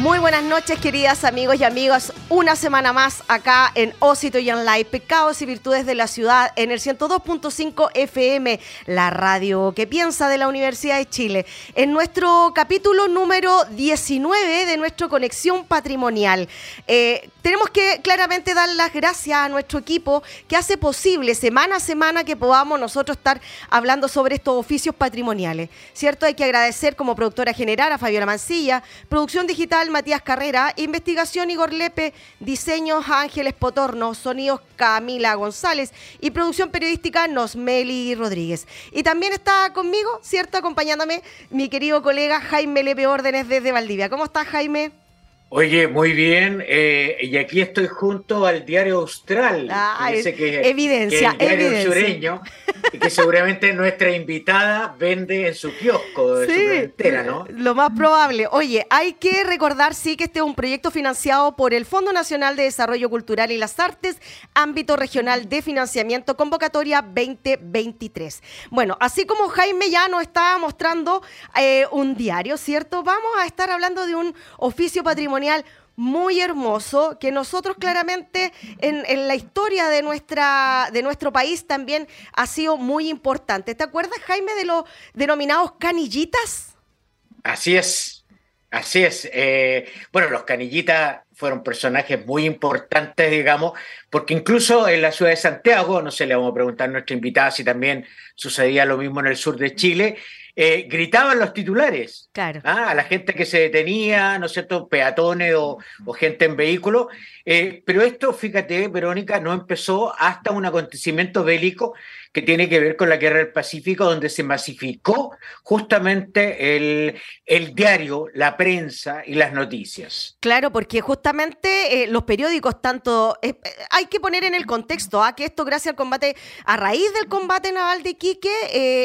Muy buenas noches, queridas amigos y amigas. Una semana más acá en Osito y Live, Pecados y Virtudes de la Ciudad, en el 102.5 FM, la radio que piensa de la Universidad de Chile. En nuestro capítulo número 19 de nuestra conexión patrimonial. Eh, tenemos que claramente dar las gracias a nuestro equipo que hace posible semana a semana que podamos nosotros estar hablando sobre estos oficios patrimoniales. ¿Cierto? Hay que agradecer como productora general a Fabiola Mancilla, producción digital Matías Carrera, investigación Igor Lepe, diseños Ángeles Potorno, sonidos Camila González y producción periodística Nosmeli Rodríguez. Y también está conmigo, ¿cierto? Acompañándome mi querido colega Jaime Lepe Órdenes desde Valdivia. ¿Cómo estás, Jaime? Oye, muy bien. Eh, y aquí estoy junto al diario Austral. Ah, que, evidencia, que el diario sureño, y que seguramente nuestra invitada vende en su kiosco de su entera, ¿no? Lo más probable. Oye, hay que recordar, sí, que este es un proyecto financiado por el Fondo Nacional de Desarrollo Cultural y las Artes, ámbito regional de financiamiento, convocatoria 2023. Bueno, así como Jaime ya nos estaba mostrando eh, un diario, ¿cierto? Vamos a estar hablando de un oficio patrimonial muy hermoso que nosotros claramente en, la historia de, nuestra, de nuestro país también ha sido muy importante. ¿Te acuerdas, Jaime, de los denominados canillitas? Así es, así es. Eh, bueno, los canillitas fueron personajes muy importantes, digamos, porque incluso en la ciudad de Santiago, no sé, le vamos a preguntar a nuestra invitada si también sucedía lo mismo en el sur de Chile, eh, gritaban los titulares claro. ¿ah? a la gente que se detenía, ¿no es cierto?, peatones o, gente en vehículo. Eh, pero esto, fíjate, Verónica, no empezó hasta un acontecimiento bélico que tiene que ver con la guerra del Pacífico, donde se masificó justamente el, el diario, la prensa y las noticias. Claro, porque justamente eh, los periódicos, tanto. Eh, eh, hay que poner en el contexto ¿ah? que esto, gracias al combate, a raíz del combate naval de Quique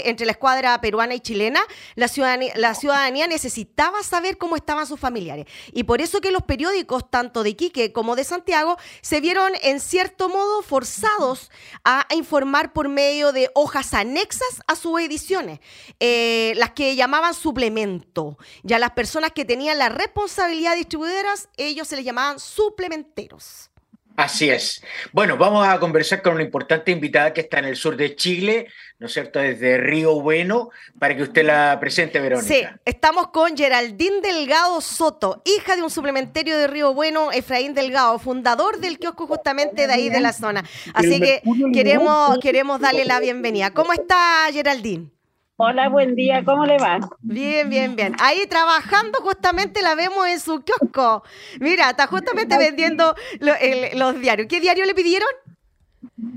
entre la escuadra peruana y chilena, la ciudadanía, la ciudadanía necesitaba saber cómo estaban sus familiares. Y por eso que los periódicos, tanto de Quique como de Santiago, se vieron en cierto modo forzados a informar por medio de hojas anexas a sus ediciones, eh, las que llamaban suplemento. Ya las personas que tenían la responsabilidad de distribuidoras, ellos se les llamaban suplementeros. Así es. Bueno, vamos a conversar con una importante invitada que está en el sur de Chile, ¿no es cierto?, desde Río Bueno, para que usted la presente, Verónica. Sí, estamos con Geraldine Delgado Soto, hija de un suplementario de Río Bueno, Efraín Delgado, fundador del kiosco justamente de ahí de la zona. Así que queremos, queremos darle la bienvenida. ¿Cómo está Geraldine? Hola, buen día, ¿cómo le va? Bien, bien, bien. Ahí trabajando justamente la vemos en su kiosco. Mira, está justamente vendiendo los diarios. ¿Qué diario le pidieron?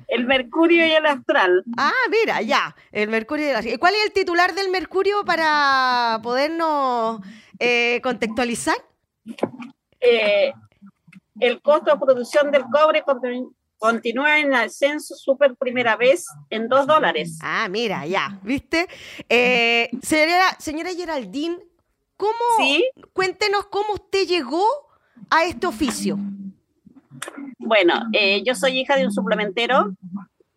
El Mercurio y el Astral. Ah, mira, ya, el Mercurio y el Astral. ¿Cuál es el titular del Mercurio para podernos eh, contextualizar? Eh, el costo de producción del cobre continúa en ascenso super primera vez en dos dólares. Ah, mira, ya, ¿viste? Eh, señora, señora Geraldine, ¿cómo, cuéntenos cómo usted llegó a este oficio? Bueno, eh, yo soy hija de un suplementero,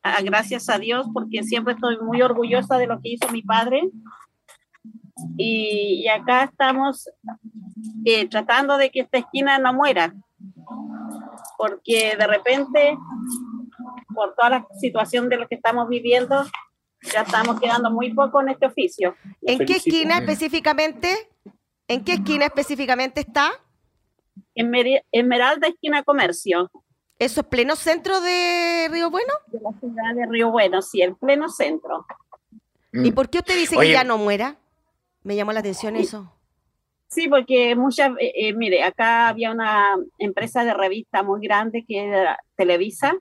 ah, gracias a Dios, porque siempre estoy muy orgullosa de lo que hizo mi padre. y, acá estamos eh, tratando de que esta esquina no muera, porque de repente, por toda la situación de lo que estamos viviendo, ya estamos quedando muy poco en este oficio. ¿En qué esquina específicamente? ¿En qué esquina específicamente está? En Esmeralda, esquina Comercio. ¿Eso es pleno centro de Río Bueno? De la ciudad de Río Bueno, sí, el pleno centro. ¿Y por qué usted dice que ya no muera? Me llamó la atención eso. Sí, porque muchas, eh, eh, mire, acá había una empresa de revista muy grande que era Televisa,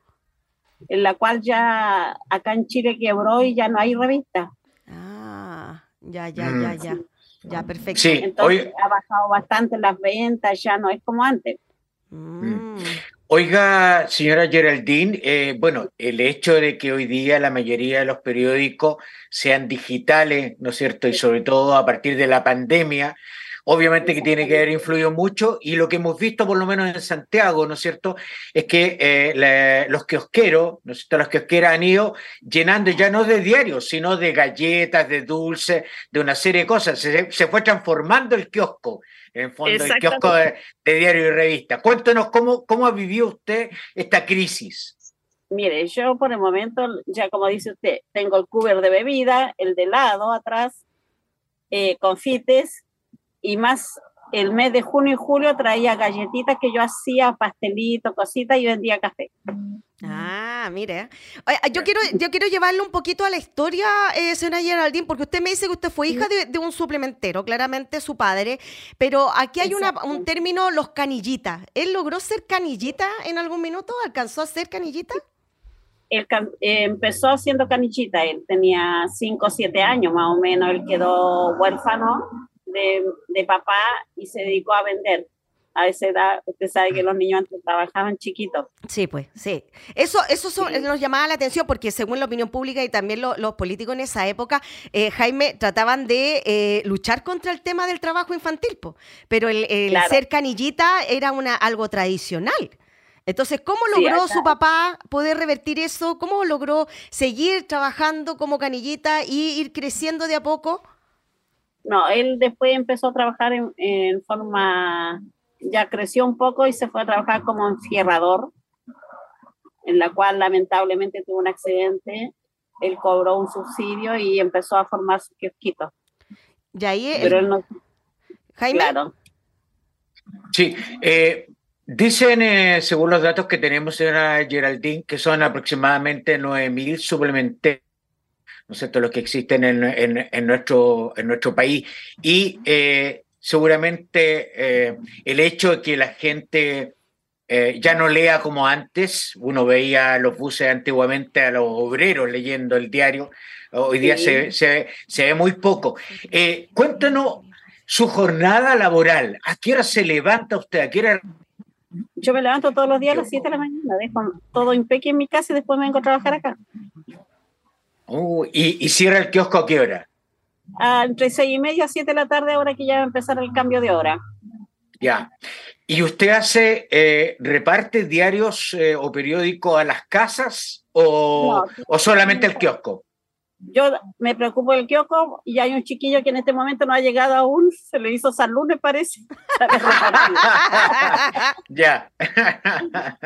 en la cual ya acá en Chile quebró y ya no hay revista. Ah, ya, ya, ya, mm. ya. Ya, perfecto. Sí, Entonces ha bajado bastante las ventas, ya no es como antes. Mm. Oiga, señora Geraldine, eh, bueno, el hecho de que hoy día la mayoría de los periódicos sean digitales, ¿no es cierto? Y sobre todo a partir de la pandemia, obviamente que tiene que haber influido mucho y lo que hemos visto por lo menos en Santiago, ¿no es cierto?, es que eh, los kiosqueros, ¿no es cierto?, los kiosqueros han ido llenando ya no de diarios, sino de galletas, de dulces, de una serie de cosas, se, se fue transformando el kiosco en fondo, el kiosco de, diario y revista. Cuéntenos cómo, cómo ha vivido usted esta crisis. Mire, yo por el momento, ya como dice usted, tengo el cubero de bebida, el de helado atrás, eh, confites y más el mes de junio y julio traía galletitas que yo hacía, pastelitos, cositas y vendía café. Ah, mire. Yo quiero, yo quiero llevarle un poquito a la historia, eh, señora Geraldine, porque usted me dice que usted fue hija de, un suplementero, claramente su padre, pero aquí hay una, un término, los canillitas. ¿Él logró ser canillita en algún minuto? ¿Alcanzó a ser canillita? Él eh, empezó haciendo canillita, él tenía 5 o 7 años más o menos, él quedó huérfano de, de papá y se dedicó a vender a esa edad, usted sabe que los niños antes trabajaban chiquitos. Sí, pues, sí. Eso, eso nos llamaba la atención porque según la opinión pública y también los políticos en esa época, eh, Jaime, trataban de eh, luchar contra el tema del trabajo infantil, pero el, ser canillita era una, algo tradicional. Entonces, ¿cómo logró su papá poder revertir eso? ¿Cómo logró seguir trabajando como canillita y ir creciendo de a poco? No, él después empezó a trabajar en forma ya creció un poco y se fue a trabajar como enfierrador, en la cual lamentablemente tuvo un accidente. Él cobró un subsidio y empezó a formar su kiosquito. Y ahí Pero él no... Jaime. Claro. Sí, eh, dicen, eh, según los datos que tenemos, señora Geraldine, que son aproximadamente 9.000 suplementos ¿no es cierto?, los que existen en, en, nuestro, en nuestro país. Y eh, seguramente eh, el hecho de que la gente eh, ya no lea como antes, uno veía los buses antiguamente a los obreros leyendo el diario, hoy día se, se, ve muy poco. Cuéntanos su jornada laboral, ¿a qué hora se levanta usted? ¿A qué hora yo me levanto todos los días a las 7 de la mañana, dejo todo impeque en mi casa y después me vengo a trabajar acá. Uh, ¿y, ¿Y cierra el kiosco a qué hora? entre seis y media siete de la tarde, ahora que ya va a empezar el cambio de hora. Ya. ¿Y usted hace, eh, reparte diarios eh, o periódicos a las casas o, o solamente el kiosco? Yo me preocupo del kiosco y hay un chiquillo que en este momento no ha llegado aún, se le hizo San Lunes parece. ya.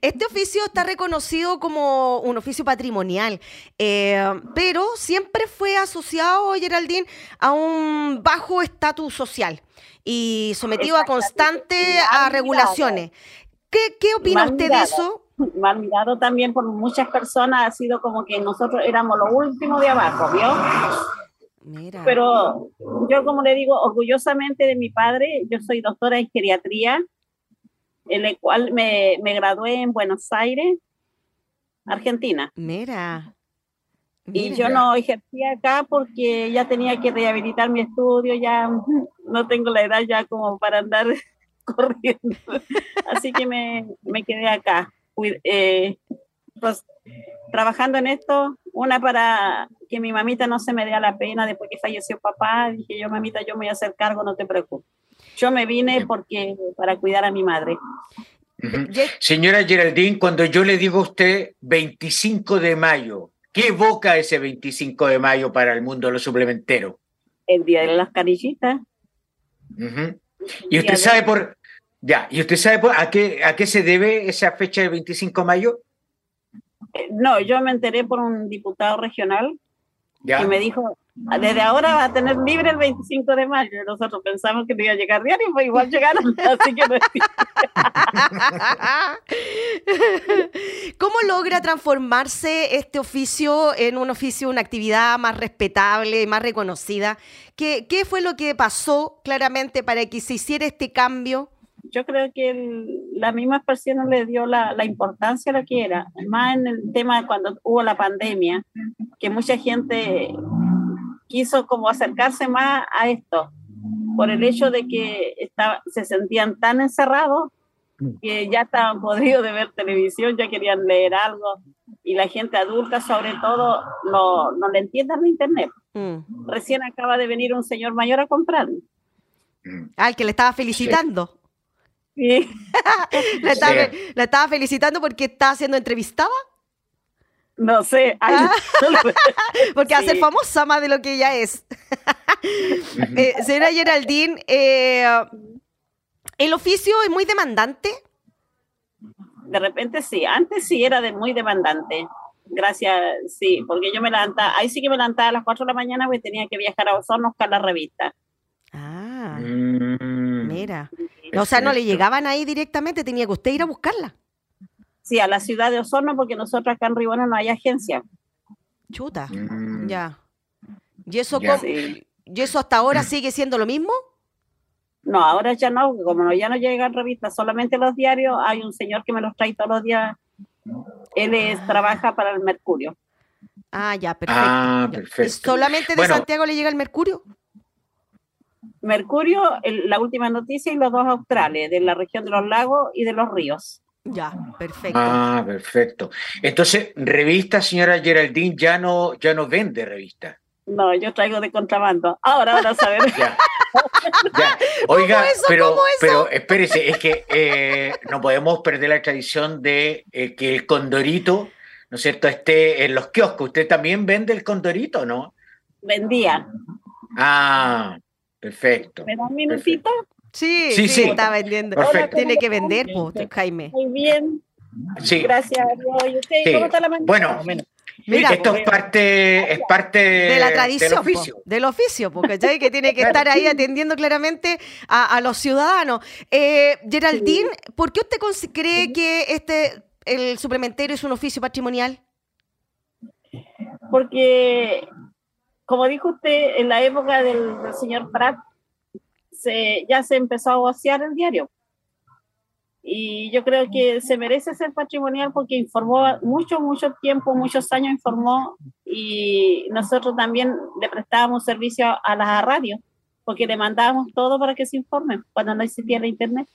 este oficio está reconocido como un oficio patrimonial, eh, pero siempre fue asociado, Geraldine, a un bajo estatus social y sometido a constante a regulaciones. ¿Qué, qué opina usted de eso? Mal mirado también por muchas personas, ha sido como que nosotros éramos lo último de abajo, ¿vio? Pero yo, como le digo, orgullosamente de mi padre, yo soy doctora en geriatría, en el cual me, me gradué en Buenos Aires, Argentina. Mira. Y yo no ejercía acá porque ya tenía que rehabilitar mi estudio, ya no tengo la edad ya como para andar corriendo. Así que me, me quedé acá eh, pues, trabajando en esto, una para que mi mamita no se me dé la pena después que falleció papá, dije yo, mamita, yo me voy a hacer cargo, no te preocupes. Yo me vine porque para cuidar a mi madre. Señora Geraldine, cuando yo le digo a usted 25 de mayo, ¿qué evoca ese 25 de mayo para el mundo de los suplementeros? El día de las carillitas. ¿Y usted sabe por, ya, ¿y usted sabe por, a qué a qué se debe esa fecha del 25 de mayo? Eh, no, yo me enteré por un diputado regional que me dijo, desde ahora va a tener libre el 25 de mayo. Nosotros pensamos que no iba a llegar diario, pues igual llegaron, así que no ¿Cómo logra transformarse este oficio en un oficio, una actividad más respetable, más reconocida? ¿Qué, qué fue lo que pasó claramente para que se hiciera este cambio? Yo creo que la misma persona le dio la, la, importancia a lo que era, más en el tema de cuando hubo la pandemia, que mucha gente quiso como acercarse más a esto, por el hecho de que estaba, se sentían tan encerrados que ya estaban podridos de ver televisión, ya querían leer algo, y la gente adulta sobre todo no, no le entiende el internet. Mm. Recién acaba de venir un señor mayor a comprar. Al que le estaba felicitando. Sí. la, estaba, felicitando porque estaba siendo entrevistada. No sé. Porque ser famosa más de lo que ella es. eh, señora Geraldine, eh, ¿el oficio es muy demandante? De repente sí. Antes sí era de muy demandante. Gracias, sí, porque yo me levantaba, ahí sí que me levantaba a las 4 de la mañana porque tenía que viajar a Osorno a buscar la revista. Ah, mm. mira. O sea, no le llegaban ahí directamente, tenía que usted ir a buscarla. Sí, a la ciudad de Osorno, porque nosotros acá en Ribona no hay agencia. Chuta, mm. ya. ¿Y eso, ¿Y eso hasta ahora sigue siendo lo mismo? No, ahora ya no, como ya no llegan revistas, solamente los diarios, hay un señor que me los trae todos los días. Él es, trabaja para el Mercurio. Ah, ya, perfecto. Ah, perfecto. ¿Solamente de Santiago le llega el Mercurio? Mercurio, la última noticia y los dos australes, de la región de los lagos y de los ríos. Ya, perfecto. Ah, perfecto. Entonces, revista, señora Geraldine, ya no, ya no vende revista. No, yo traigo de contrabando. Ahora, ahora a ver. ya. Oiga, pero, pero espérese, es que eh, no podemos perder la tradición de eh, que el condorito, ¿no es cierto?, esté en los kioscos. ¿Usted también vende el condorito, no? Vendía. Ah, Perfecto. ¿Me da un minutito? Sí, sí, sí, está vendiendo. Perfecto. Tiene que vender, pues, Jaime. Muy bien. Sí. Gracias. ¿Y usted cómo está la mañana? Bueno, Mira, esto es parte, es parte de la tradición, del oficio, del oficio porque que tiene que estar ahí atendiendo claramente a, los ciudadanos. Eh, Geraldine, ¿por qué usted cree que este el suplementario es un oficio patrimonial? Porque como dijo usted, en la época del, señor Pratt, se, ya se empezó a vaciar el diario. Y yo creo que se merece ser patrimonial porque informó mucho, mucho tiempo, muchos años informó y nosotros también le prestábamos servicio a las radios porque le mandábamos todo para que se informen cuando no existía la internet.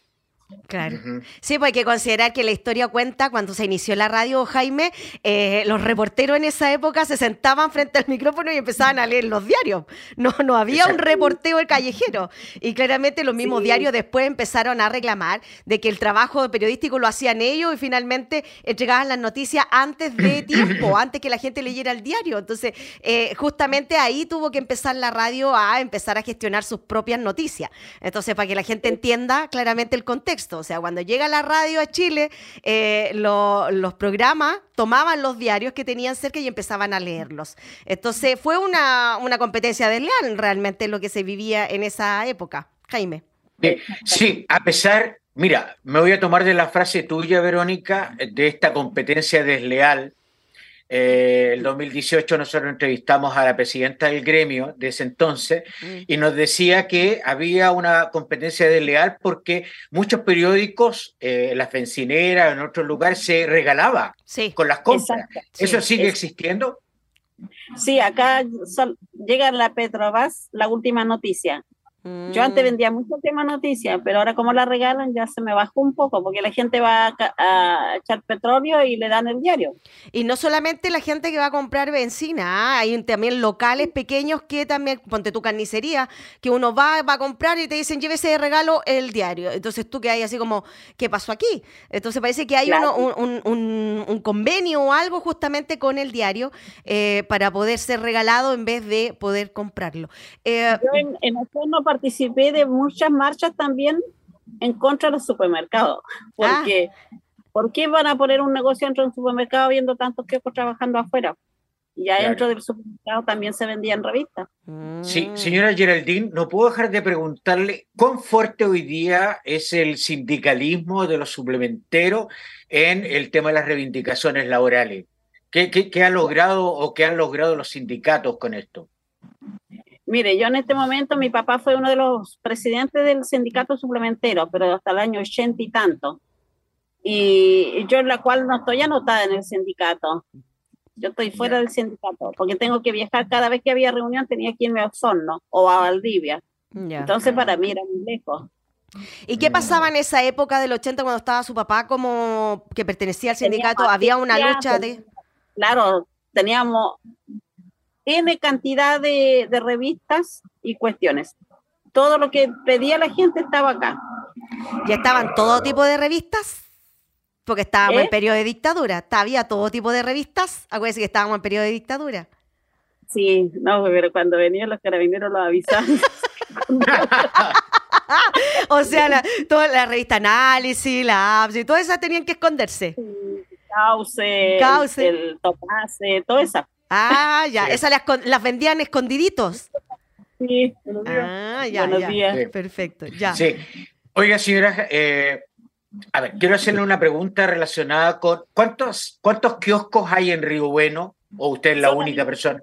Claro. Sí, pues hay que considerar que la historia cuenta cuando se inició la radio, Jaime, eh, los reporteros en esa época se sentaban frente al micrófono y empezaban a leer los diarios. No, no había un reportero el callejero. Y claramente los mismos diarios después empezaron a reclamar de que el trabajo periodístico lo hacían ellos y finalmente entregaban las noticias antes de tiempo, antes que la gente leyera el diario. Entonces, eh, justamente ahí tuvo que empezar la radio a empezar a gestionar sus propias noticias. Entonces, para que la gente entienda claramente el contexto. O sea, cuando llega la radio a Chile, eh, los programas tomaban los diarios que tenían cerca y empezaban a leerlos. Entonces, fue una, una competencia desleal realmente lo que se vivía en esa época. Jaime. Sí, a pesar, mira, me voy a tomar de la frase tuya, Verónica, de esta competencia desleal eh, el 2018 nosotros entrevistamos a la presidenta del gremio de ese entonces mm. y nos decía que había una competencia desleal porque muchos periódicos, eh, la fencinera, en otros lugares, se regalaba con las compras. ¿Eso sigue existiendo? Sí, acá llega la Petrobras, la última noticia. Yo antes mm. vendía mucho tema noticias, pero ahora como la regalan ya se me bajó un poco, porque la gente va a, echar petróleo y le dan el diario. Y no solamente la gente que va a comprar benzina, ¿ah? hay también locales pequeños que también, ponte tu carnicería, que uno va, va a comprar y te dicen llévese de regalo el diario. Entonces tú que hay así como, ¿qué pasó aquí? Entonces parece que hay uno, un, convenio o algo justamente con el diario eh, para poder ser regalado en vez de poder comprarlo. Eh, Yo en, en no participé de muchas marchas también en contra de los supermercados, porque ¿por qué van a poner un negocio dentro de un supermercado viendo tantos kioscos trabajando afuera? Ya dentro del supermercado también se vendían revistas. Sí, mm. señora Geraldine, no puedo dejar de preguntarle cuán fuerte hoy día es el sindicalismo de los suplementeros en el tema de las reivindicaciones laborales. ¿Qué, qué, qué ha logrado o qué han logrado los sindicatos con esto? Mire, yo en este momento, mi papá fue uno de los presidentes del sindicato suplementero, pero hasta el año ochenta y tanto. Y yo en la cual no estoy anotada en el sindicato. Yo estoy fuera del sindicato, porque tengo que viajar cada vez que había reunión, tenía que irme a Osorno o a Valdivia. Entonces para mí era muy lejos. ¿Y qué pasaba en esa época del 80 cuando estaba su papá como que pertenecía al sindicato? ¿Había una lucha de...? Claro, teníamos N cantidad de, revistas y cuestiones. Todo lo que pedía la gente estaba acá. ¿Ya estaban todo tipo de revistas? Porque estábamos en ¿Eh? periodo de dictadura. ¿Había todo tipo de revistas? Acuérdense que estábamos en periodo de dictadura. Sí, no, pero cuando venían los carabineros los avisaban. o sea, la, toda la revista Análisis, la APS y todas esas tenían que esconderse. Cauce, Cauce. el Topase, todas esas. Ah, ya, esas las, vendían escondiditos. Sí, ah, ya, ya. Perfecto, ya. Sí. Oiga, señora, eh, a ver, quiero hacerle una pregunta relacionada con ¿cuántos, cuántos kioscos hay en Río Bueno? ¿O usted es la única persona?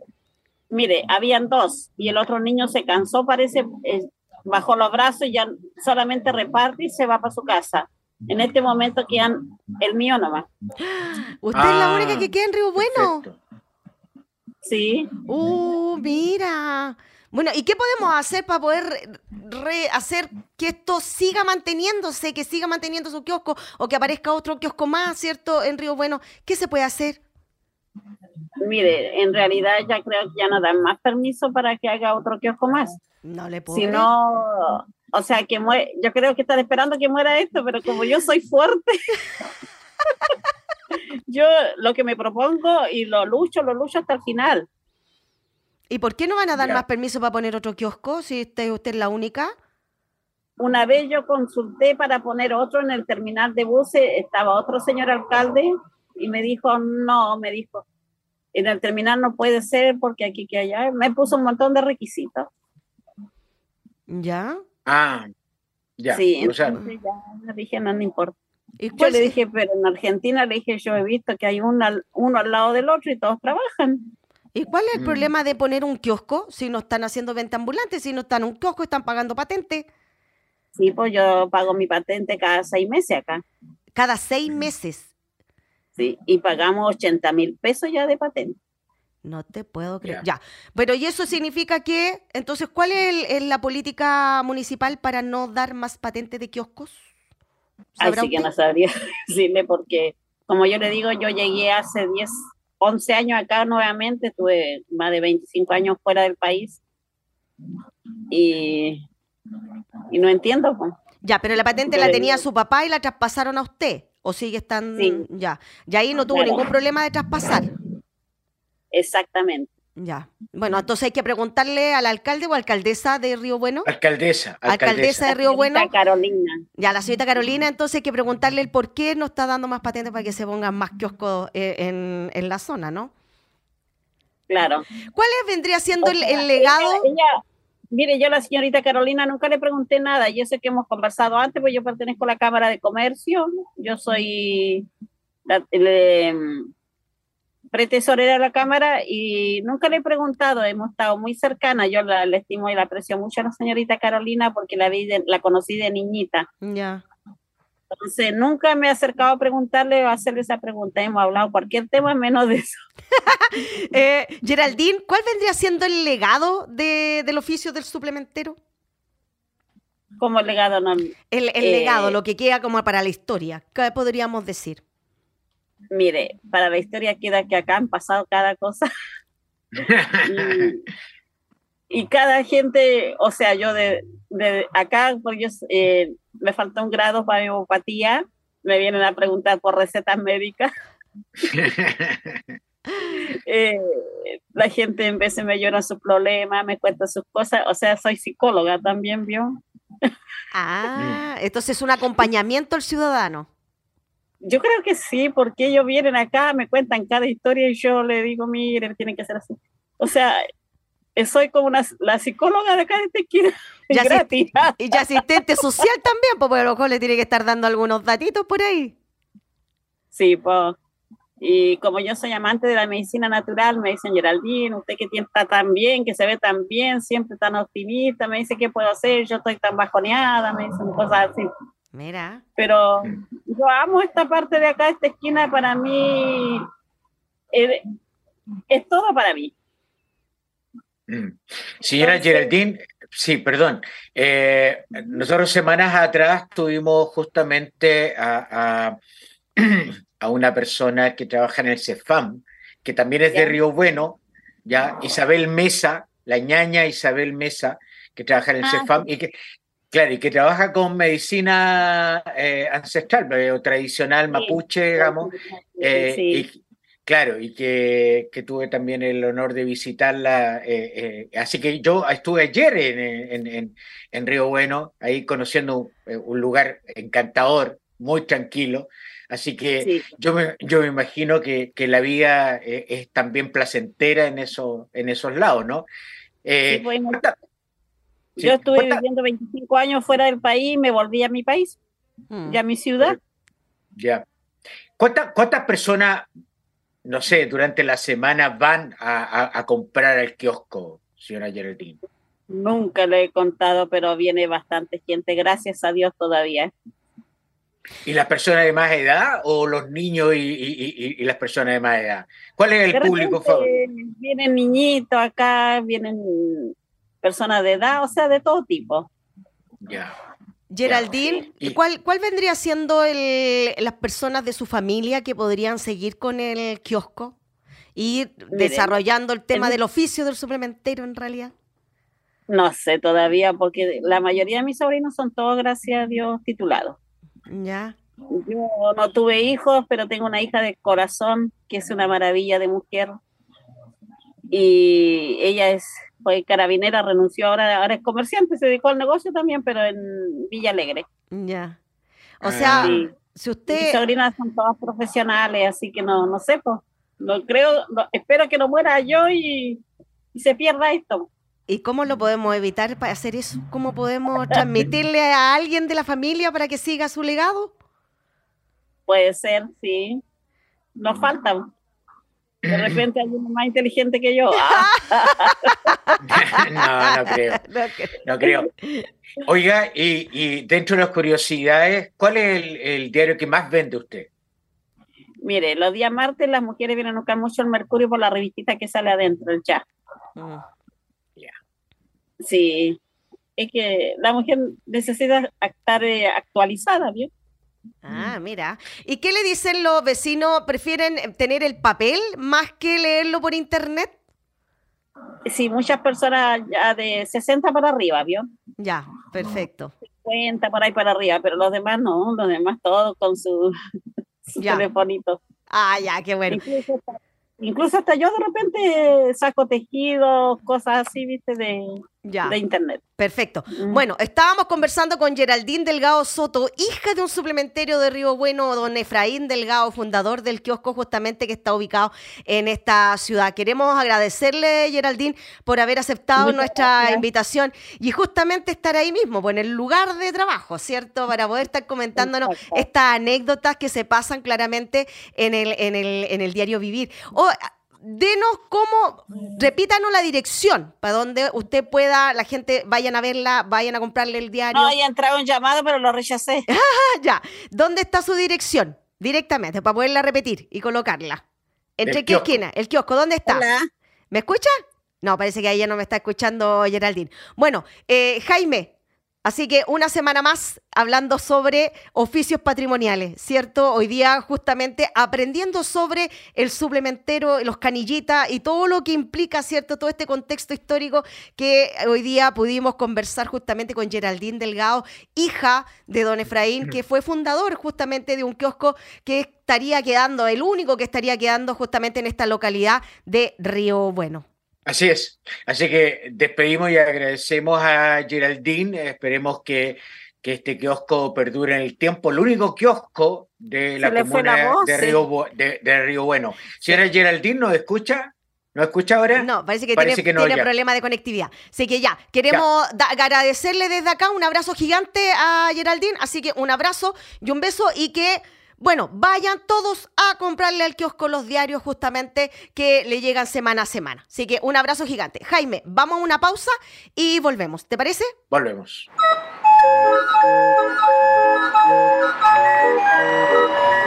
Mire, habían dos y el otro niño se cansó, parece, eh, bajó los brazos y ya solamente reparte y se va para su casa. En este momento quedan el mío nomás. ¿Usted es la única que queda en Río Bueno? Sí. ¡Uh, mira! Bueno, ¿y qué podemos hacer para poder hacer que esto siga manteniéndose, que siga manteniendo su kiosco o que aparezca otro kiosco más, ¿cierto? En Río Bueno, ¿qué se puede hacer? Mire, en realidad ya creo que ya no dan más permiso para que haga otro kiosco más. No le puedo. Si no, o sea, que yo creo que están esperando que muera esto, pero como yo soy fuerte. yo lo que me propongo y lo lucho, lo lucho hasta el final. ¿Y por qué no van a dar más permiso para poner otro kiosco si usted, usted es la única? Una vez yo consulté para poner otro en el terminal de buses, estaba otro señor alcalde y me dijo, no, me dijo, en el terminal no puede ser porque aquí que allá, me puso un montón de requisitos. ¿Ya? Ah, ya. Sí, entonces ya dije, no, no importa. Yo le dije, pero en Argentina le dije, yo he visto que hay uno al, uno al lado del otro y todos trabajan. ¿Y cuál es el mm. problema de poner un kiosco si no están haciendo venta ambulante, si no están en un kiosco, están pagando patente? Sí, pues yo pago mi patente cada seis meses acá. ¿Cada seis meses? Sí, y pagamos 80 mil pesos ya de patente. No te puedo creer. Ya. Pero ¿y eso significa que, entonces, cuál es la política municipal para no dar más patentes de kioscos? Así que no sabría decirle porque, como yo le digo, yo llegué hace 10, 11 años acá nuevamente, tuve más de 25 años fuera del país y, y no entiendo. Ya, pero la patente la tenía su papá y la traspasaron a usted, o sigue estando ya. Y ahí no tuvo ningún problema de traspasar. Exactamente. Ya. Bueno, entonces hay que preguntarle al alcalde o alcaldesa de Río Bueno. Alcaldesa. Alcaldesa, de Río Bueno. Carolina. Ya, la señorita Carolina, entonces hay que preguntarle el por qué no está dando más patentes para que se pongan más kioscos eh, en, la zona, ¿no? Claro. ¿Cuál vendría siendo el, legado? mire, yo a la señorita Carolina nunca le pregunté nada. Yo sé que hemos conversado antes, pues yo pertenezco a la Cámara de Comercio. Yo soy pretesorera de la Cámara y nunca le he preguntado, hemos estado muy cercanas, yo la, estimo y la aprecio mucho a la señorita Carolina porque la, vi la conocí de niñita. Ya. Entonces, nunca me he acercado a preguntarle o a hacerle esa pregunta. Hemos hablado cualquier tema menos de eso. eh, Geraldine, ¿cuál vendría siendo el legado de, del oficio del suplementero? Como legado, no. El, el legado, lo que queda como para la historia. ¿Qué podríamos decir? Mire, para la historia queda que acá han pasado cada cosa. y, cada gente, o sea, yo de, de acá, porque eh, me falta un grado para mi hemopatía, me vienen a preguntar por recetas médicas. Eh, la gente en veces me llora su problema, me cuenta sus cosas, o sea, soy psicóloga también, ¿vio? ah, entonces es un acompañamiento al ciudadano. Yo creo que sí, porque ellos vienen acá, me cuentan cada historia y yo le digo, mire, tiene que ser así. O sea, eh, soy como una, la psicóloga de acá de Tequila. Y, gratis. y asistente social también, porque a lo mejor le tiene que estar dando algunos datitos por ahí. Sí, pues. Y como yo soy amante de la medicina natural, me dicen, Geraldine, usted que está tan bien, que se ve tan bien, siempre tan optimista, me dice, ¿qué puedo hacer? Yo estoy tan bajoneada, me dicen cosas así. Mira. Pero yo amo esta parte de acá, esta esquina, para mí eh, es todo para mí. Mm. Señora Geraldine, sí, perdón. Eh, nosotros semanas atrás tuvimos justamente a, a, una persona que trabaja en el CEFAM, que también es de Río Bueno, ya Isabel Mesa, la ñaña Isabel Mesa, que trabaja en el ah, CEFAM y que, claro, y que trabaja con medicina eh, ancestral eh, o tradicional mapuche, digamos, y, Claro, y que, tuve también el honor de visitarla. Eh, eh, así que yo estuve ayer en, en, Río Bueno, ahí conociendo eh, un, lugar encantador, muy tranquilo. Así que yo, me, yo me imagino que, que la vida es también placentera en, eso, en esos lados, ¿no? bueno, yo estuve viviendo 25 años fuera del país, me volví a mi país, mm. ya a mi ciudad. Ya. ¿Cuántas, ¿Cuántas personas no sé, durante la semana van a, comprar al kiosco, señora Geraldine? Nunca le he contado, pero viene bastante gente, gracias a Dios todavía. ¿Y las personas de más edad o los niños y, las personas de más edad? ¿Cuál es el público favorito? Vienen niñitos acá, vienen personas de edad, o sea, de todo tipo. Ya. Geraldine, ¿cuál, ¿cuál vendría siendo el, las personas de su familia que podrían seguir con el kiosco? Y desarrollando el tema del oficio del suplementero en realidad. No sé todavía, porque la mayoría de mis sobrinos son todos, gracias a Dios, titulados. Ya. Yo no tuve hijos, pero tengo una hija de corazón que es una maravilla de mujer. Y ella es fue carabinera, renunció ahora, ahora es comerciante, se dedicó al negocio también, pero en Villa Alegre. Ya. O sea, si usted... Mis sobrinas son todas profesionales, así que no, no sé, pues, no creo, espero que no muera yo y, se pierda esto. ¿Y cómo lo podemos evitar para hacer eso? ¿Cómo podemos transmitirle a alguien de la familia para que siga su legado? Puede ser, sí. Nos falta. De repente hay uno más inteligente que yo. no, no creo. No creo. Oiga, y, dentro de las curiosidades, ¿cuál es el, diario que más vende usted? Mire, los días martes las mujeres vienen a buscar mucho el Mercurio por la revistita que sale adentro, el chat. Mm. Sí, es que la mujer necesita estar eh, actualizada, ¿bien? Ah, mira. ¿Y qué le dicen los vecinos? ¿Prefieren tener el papel más que leerlo por internet? Sí, muchas personas ya de 60 para arriba, ¿vio? Ya, perfecto. 50 por ahí para arriba, pero los demás no, los demás todos con su, telefonito. Ah, ya, qué bueno. Incluso hasta, yo de repente saco tejidos, cosas así, viste, de, de internet. Perfecto. Mm. Bueno, estábamos conversando con Geraldine Delgado Soto, hija de un suplementario de Río Bueno, don Efraín Delgado, fundador del kiosco justamente que está ubicado en esta ciudad. Queremos agradecerle, Geraldine, por haber aceptado nuestra invitación y justamente estar ahí mismo, pues, en el lugar de trabajo, ¿cierto? Para poder estar comentándonos estas anécdotas que se pasan claramente en el, en el, en el diario Vivir. Denos cómo, repítanos la dirección para donde usted pueda, la gente vayan a verla, vayan a comprarle el diario. No, ya entrado un llamado, pero lo rechacé. Ah, ya, ¿dónde está su dirección? Directamente, para poderla repetir y colocarla. ¿Entre qué esquina? El kiosco, ¿dónde está? ¿Me escucha? No, parece que ahí ya no me está escuchando Geraldine. Bueno, eh, Jaime, Así que una semana más hablando sobre oficios patrimoniales, ¿cierto? Hoy día justamente aprendiendo sobre el suplementero, los canillitas y todo lo que implica, ¿cierto? Todo este contexto histórico que hoy día pudimos conversar justamente con Geraldine Delgado, hija de don Efraín, que fue fundador justamente de un kiosco que estaría quedando, el único que estaría quedando justamente en esta localidad de Río Bueno. Así es. Así que despedimos y agradecemos a Geraldine. Esperemos que, que este kiosco perdure en el tiempo. El único kiosco de la comuna de, Río, de, Río Bueno. Si era Geraldine, ¿nos escucha? ¿No escucha ahora? No, parece que tiene, tiene problema de conectividad. Así que ya, queremos agradecerle desde acá un abrazo gigante a Geraldine. Así que un abrazo y un beso y que bueno, vayan todos a comprarle al kiosco los diarios justamente que le llegan semana a semana. Así que un abrazo gigante. Jaime, vamos a una pausa y volvemos. ¿Te parece? Volvemos.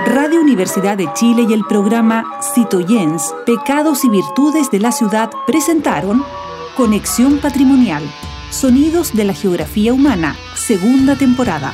Radio Universidad de Chile y el programa Citoyens, Pecados y Virtudes de la Ciudad presentaron Conexión Patrimonial, Sonidos de la Geografía Humana, segunda temporada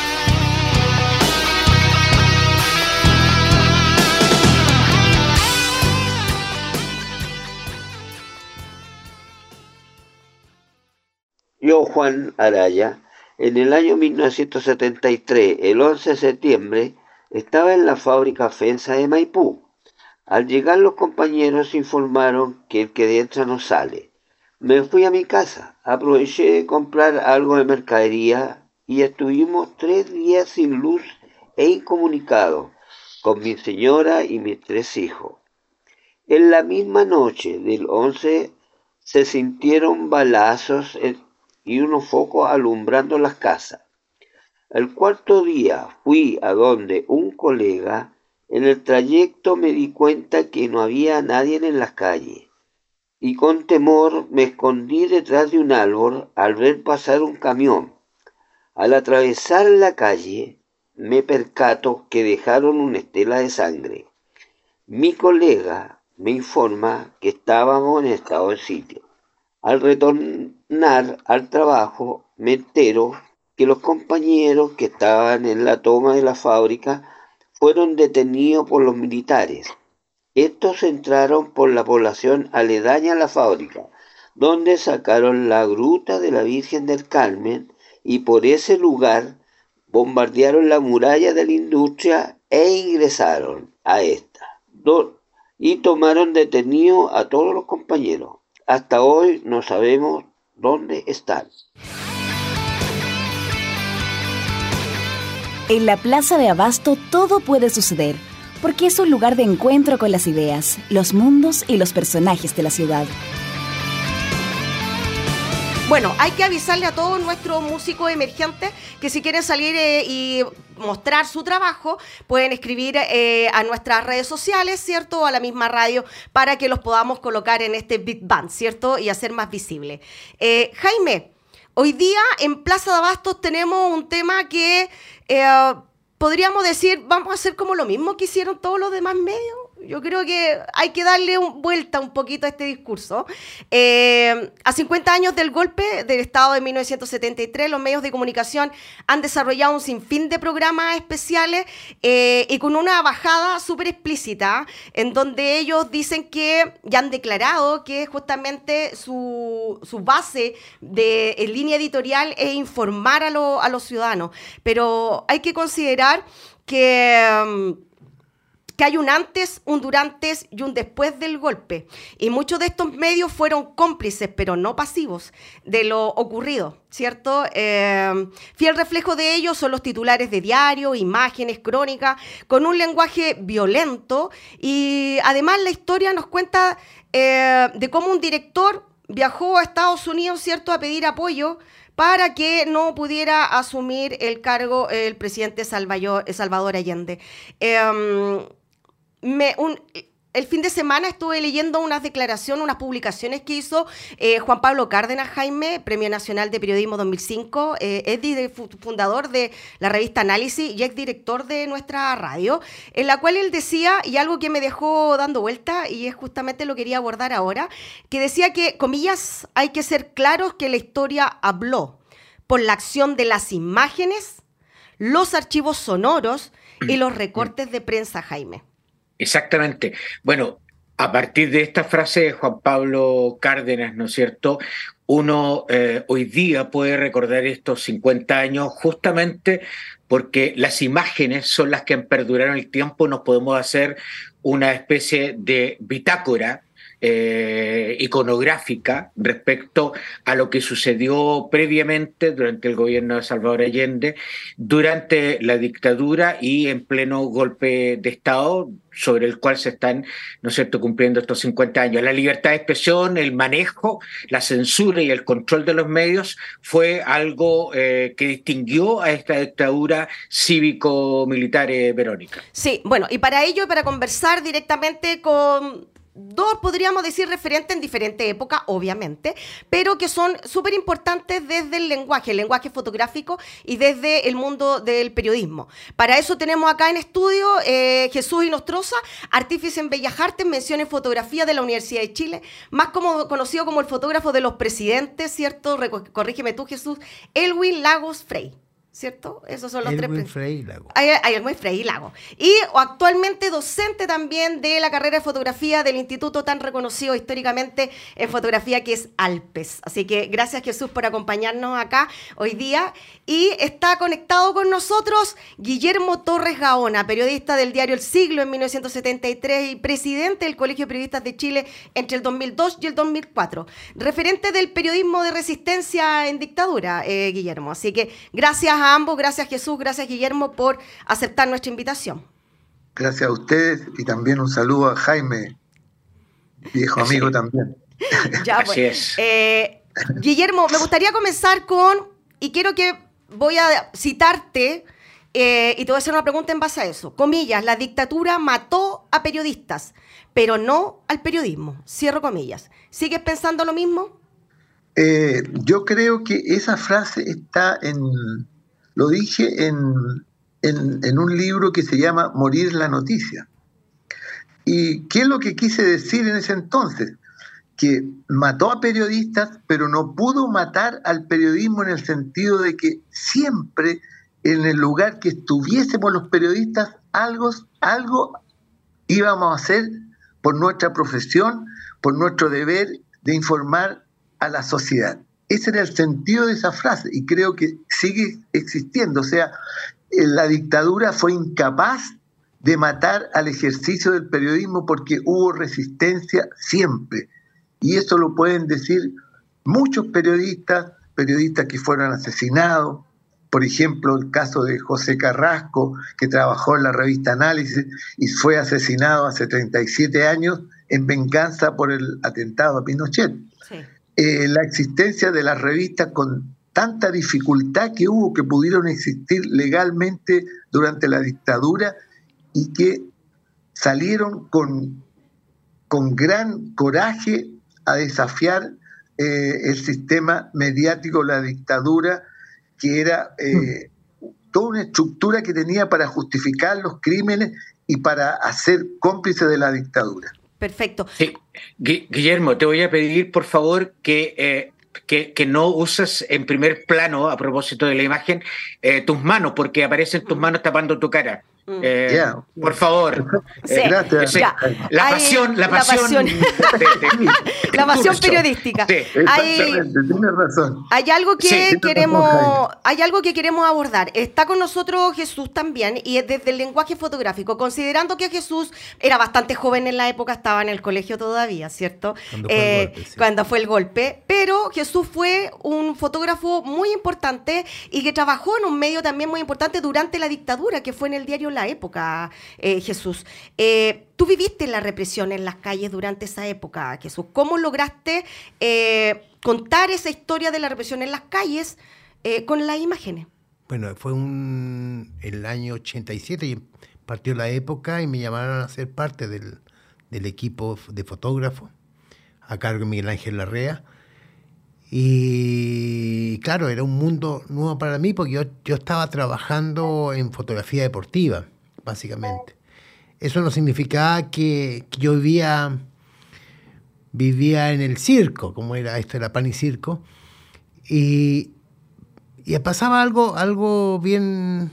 Juan Araya, en el año 1973, el 11 de septiembre, estaba en la fábrica Fensa de Maipú. Al llegar los compañeros informaron que el que entra no sale. Me fui a mi casa, aproveché de comprar algo de mercadería y estuvimos tres días sin luz e incomunicados con mi señora y mis tres hijos. En la misma noche del 11 se sintieron balazos en y unos focos alumbrando las casas. El cuarto día fui a donde un colega, en el trayecto me di cuenta que no había nadie en las calles, y con temor me escondí detrás de un árbol al ver pasar un camión. Al atravesar la calle, me percato que dejaron una estela de sangre. Mi colega me informa que estábamos en estado de sitio. Al retornar al trabajo, me entero que los compañeros que estaban en la toma de la fábrica fueron detenidos por los militares. Estos entraron por la población aledaña a la fábrica, donde sacaron la gruta de la Virgen del Carmen y por ese lugar bombardearon la muralla de la industria e ingresaron a esta. Y tomaron detenidos a todos los compañeros. Hasta hoy no sabemos dónde están. En la Plaza de Abasto todo puede suceder, porque es un lugar de encuentro con las ideas, los mundos y los personajes de la ciudad. Bueno, hay que avisarle a todos nuestros músicos emergentes que si quieren salir eh, y mostrar su trabajo, pueden escribir eh, a nuestras redes sociales, ¿cierto? O a la misma radio para que los podamos colocar en este Big Band, ¿cierto? Y hacer más visible. Eh, Jaime, hoy día en Plaza de Abastos tenemos un tema que podríamos decir, vamos a hacer como lo mismo que hicieron todos los demás medios. Yo creo que hay que darle vuelta un poquito a este discurso. Eh, a 50 años del golpe del Estado de 1973, los medios de comunicación han desarrollado un sinfín de programas especiales eh, y con una bajada súper explícita, en donde ellos dicen que ya han declarado que justamente su, base de en línea editorial es informar a, a los ciudadanos. Pero hay que considerar que... Mm, que hay un antes, un durante y un después del golpe. Y muchos de estos medios fueron cómplices, pero no pasivos, de lo ocurrido, ¿cierto? Eh, fiel reflejo de ello son los titulares de diario, imágenes, crónicas, con un lenguaje violento. Y además la historia nos cuenta eh, de cómo un director viajó a Estados Unidos, ¿cierto?, a pedir apoyo para que no pudiera asumir el cargo el presidente Salvador, Allende. Em, me, el fin de semana estuve leyendo unas declaraciones, unas publicaciones que hizo eh, Juan Pablo Cárdenas Jaime, Premio Nacional de Periodismo 2005, eh, es fundador de la revista Análisis y ex director de nuestra radio, en la cual él decía, y algo que me dejó dando vuelta, y es justamente lo que quería abordar ahora, que decía que, comillas, hay que ser claros que la historia habló por la acción de las imágenes, los archivos sonoros y los recortes de prensa, Jaime. Exactamente. Bueno, a partir de esta frase de Juan Pablo Cárdenas, ¿no es cierto? Uno eh, hoy día puede recordar estos 50 años justamente porque las imágenes son las que han perdurado el tiempo, nos podemos hacer una especie de bitácora eh, iconográfica respecto a lo que sucedió previamente durante el gobierno de Salvador Allende, durante la dictadura y en pleno golpe de Estado sobre el cual se están, ¿no cumpliendo estos 50 años. La libertad de expresión, el manejo, la censura y el control de los medios fue algo eh, que distinguió a esta dictadura cívico-militar, eh, Verónica. Sí, bueno, y para ello, para conversar directamente con dos, podríamos decir, referentes en diferentes épocas, obviamente, pero que son súper importantes desde el lenguaje, el lenguaje fotográfico y desde el mundo del periodismo. Para eso tenemos acá en estudio eh, Jesús Inostroza, artífice en Bellas Artes, mención en fotografía de la Universidad de Chile, más como, conocido como el fotógrafo de los presidentes, ¿cierto? Corrígeme tú, Jesús, Elwin Lagos Frey. ¿Cierto? Esos son los tres. Frey Lago. Hay, hay el Frey Lago. Y actualmente docente también de la carrera de fotografía del instituto tan reconocido históricamente en fotografía que es Alpes. Así que gracias Jesús por acompañarnos acá hoy día. Y está conectado con nosotros Guillermo Torres Gaona, periodista del diario El Siglo en 1973 y presidente del Colegio de Periodistas de Chile entre el 2002 y el 2004. Referente del periodismo de resistencia en dictadura, eh, Guillermo. Así que gracias a ambos, gracias Jesús, gracias Guillermo por aceptar nuestra invitación. Gracias a ustedes y también un saludo a Jaime, viejo amigo también. ya, pues. Eh, Guillermo, me gustaría comenzar con, y quiero que voy a citarte, eh, y te voy a hacer una pregunta en base a eso. Comillas, la dictadura mató a periodistas, pero no al periodismo. Cierro comillas. ¿Sigues pensando lo mismo? Eh, yo creo que esa frase está en, lo dije en, un libro que se llama Morir la noticia. ¿Y qué es lo que quise decir en ese entonces? Que mató a periodistas, pero no pudo matar al periodismo en el sentido de que siempre en el lugar que estuviésemos los periodistas, algo, algo íbamos a hacer por nuestra profesión, por nuestro deber de informar a la sociedad. Ese era el sentido de esa frase y creo que sigue existiendo. O sea, eh, la dictadura fue incapaz de matar al ejercicio del periodismo porque hubo resistencia siempre. Y eso lo pueden decir muchos periodistas, periodistas que fueron asesinados. Por ejemplo, el caso de José Carrasco, que trabajó en la revista Análisis y fue asesinado hace 37 años en venganza por el atentado a Pinochet. Eh, la existencia de las revistas con tanta dificultad que hubo que pudieron existir legalmente durante la dictadura y que salieron con, con gran coraje a desafiar eh, el sistema mediático, la dictadura, que era eh, toda una estructura que tenía para justificar los crímenes y para hacer cómplice de la dictadura. Perfecto. Guillermo, te voy a pedir, por favor, que, eh, que, que, no uses en primer plano, a propósito de la imagen, eh, tus manos, porque aparecen tus manos tapando tu cara. Mm. Eh, por favor. Eh, gracias. La, pasión, la pasión, la pasión, periodística. hay, razón. Hay algo que queremos, hay algo que queremos abordar. Está con nosotros Jesús también y es desde el lenguaje fotográfico, considerando que Jesús era bastante joven en la época, estaba en el colegio todavía, ¿cierto? Cuando fue, el, eh, golpe, cuando fue el golpe. Pero Jesús fue un fotógrafo muy importante y que trabajó en un medio también muy importante durante la dictadura, que fue en el diario La época, eh, Jesús. Eh, tú viviste la represión en las calles durante esa época, Jesús. ¿Cómo lograste eh, contar esa historia de la represión en las calles con las imágenes? Bueno, fue un, el año 87 y partió la época y me llamaron a ser parte del, del equipo de fotógrafos, a cargo de Miguel Ángel Larrea. Y claro, era un mundo nuevo para mí porque yo, yo estaba trabajando en fotografía deportiva, básicamente. Eso no significaba que, yo vivía, vivía en el circo, como era esto, era pan y circo. Y, y pasaba algo, algo bien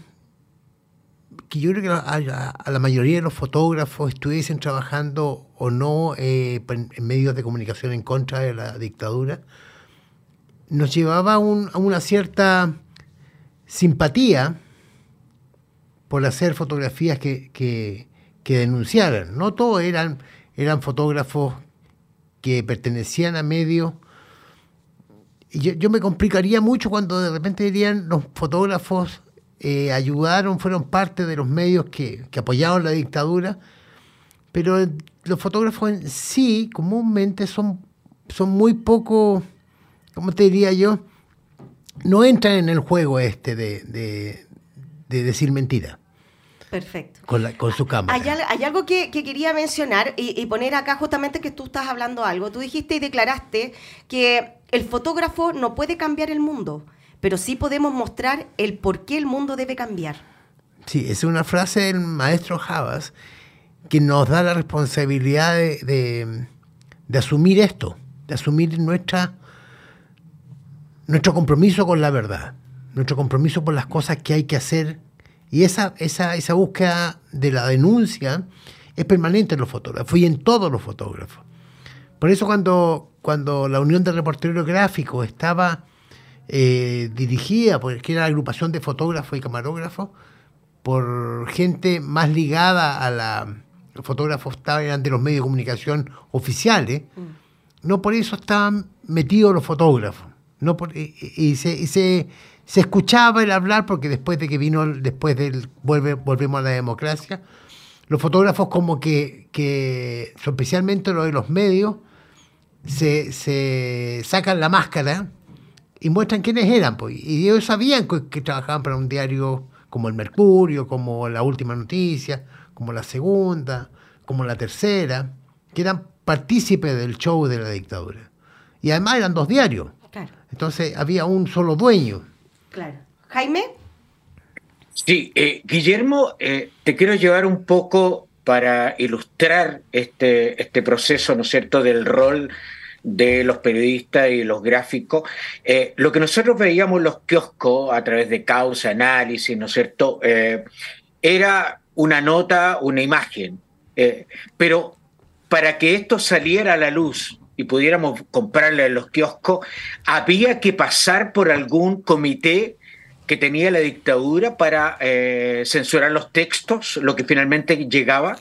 que yo creo que a, la mayoría de los fotógrafos estuviesen trabajando o no eh, en medios de comunicación en contra de la dictadura, nos llevaba a una cierta simpatía por hacer fotografías que, que, denunciaran. No todos eran, fotógrafos que pertenecían a medios. Y yo, me complicaría mucho cuando de repente dirían los fotógrafos eh, ayudaron, fueron parte de los medios que, que apoyaron la dictadura, pero los fotógrafos en sí comúnmente son muy poco ¿cómo te diría yo? No entran en el juego este de, decir mentira. Perfecto. Con, su cámara. Hay, algo que, quería mencionar y, poner acá justamente que tú estás hablando algo. Tú dijiste y declaraste que el fotógrafo no puede cambiar el mundo, pero sí podemos mostrar el por qué el mundo debe cambiar. Sí, es una frase del maestro Javas que nos da la responsabilidad de, de asumir esto, de asumir nuestra nuestro compromiso con la verdad, nuestro compromiso por las cosas que hay que hacer. Y esa, esa, esa búsqueda de la denuncia es permanente en los fotógrafos y en todos los fotógrafos. Por eso cuando, cuando la Unión de Reporteros Gráficos estaba eh, dirigida, porque era la agrupación de fotógrafos y camarógrafos, por gente más ligada a la... Los fotógrafos estaban, eran de los medios de comunicación oficiales, mm. no por eso estaban metidos los fotógrafos. No y, se, se, escuchaba el hablar porque después de que vino, después del, vuelve, volvemos a la democracia, los fotógrafos como que, que especialmente los de los medios, se, sacan la máscara y muestran quiénes eran. Pues, y ellos sabían que, trabajaban para un diario como el Mercurio, como la última noticia, como la segunda, como la tercera, que eran partícipes del show de la dictadura. Y además eran dos diarios. Entonces había un solo dueño. Claro. Jaime. Sí, eh, Guillermo, eh, te quiero llevar un poco para ilustrar este, este proceso, ¿no es cierto?, del rol de los periodistas y los gráficos. Eh, lo que nosotros veíamos en los kioscos a través de causa, análisis, ¿no es cierto?, era una nota, una imagen. pero para que esto saliera a la luz y pudiéramos comprarle en los kioscos, había que pasar por algún comité que tenía la dictadura para eh, censurar los textos, lo que finalmente llegaba?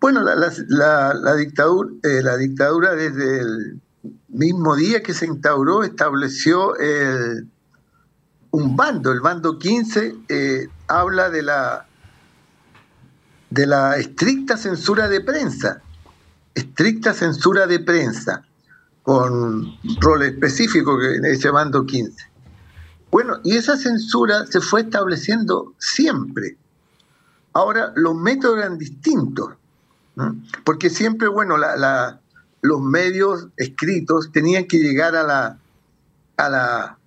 Bueno, la, dictadura, eh, la dictadura desde el mismo día que se instauró estableció un bando, el bando 15 eh, habla de la, de la estricta censura de prensa estricta censura de prensa, con rol específico que es ese bando 15. Bueno, y esa censura se fue estableciendo siempre. Ahora, los métodos eran distintos, porque siempre, bueno, los medios escritos tenían que llegar a la, a la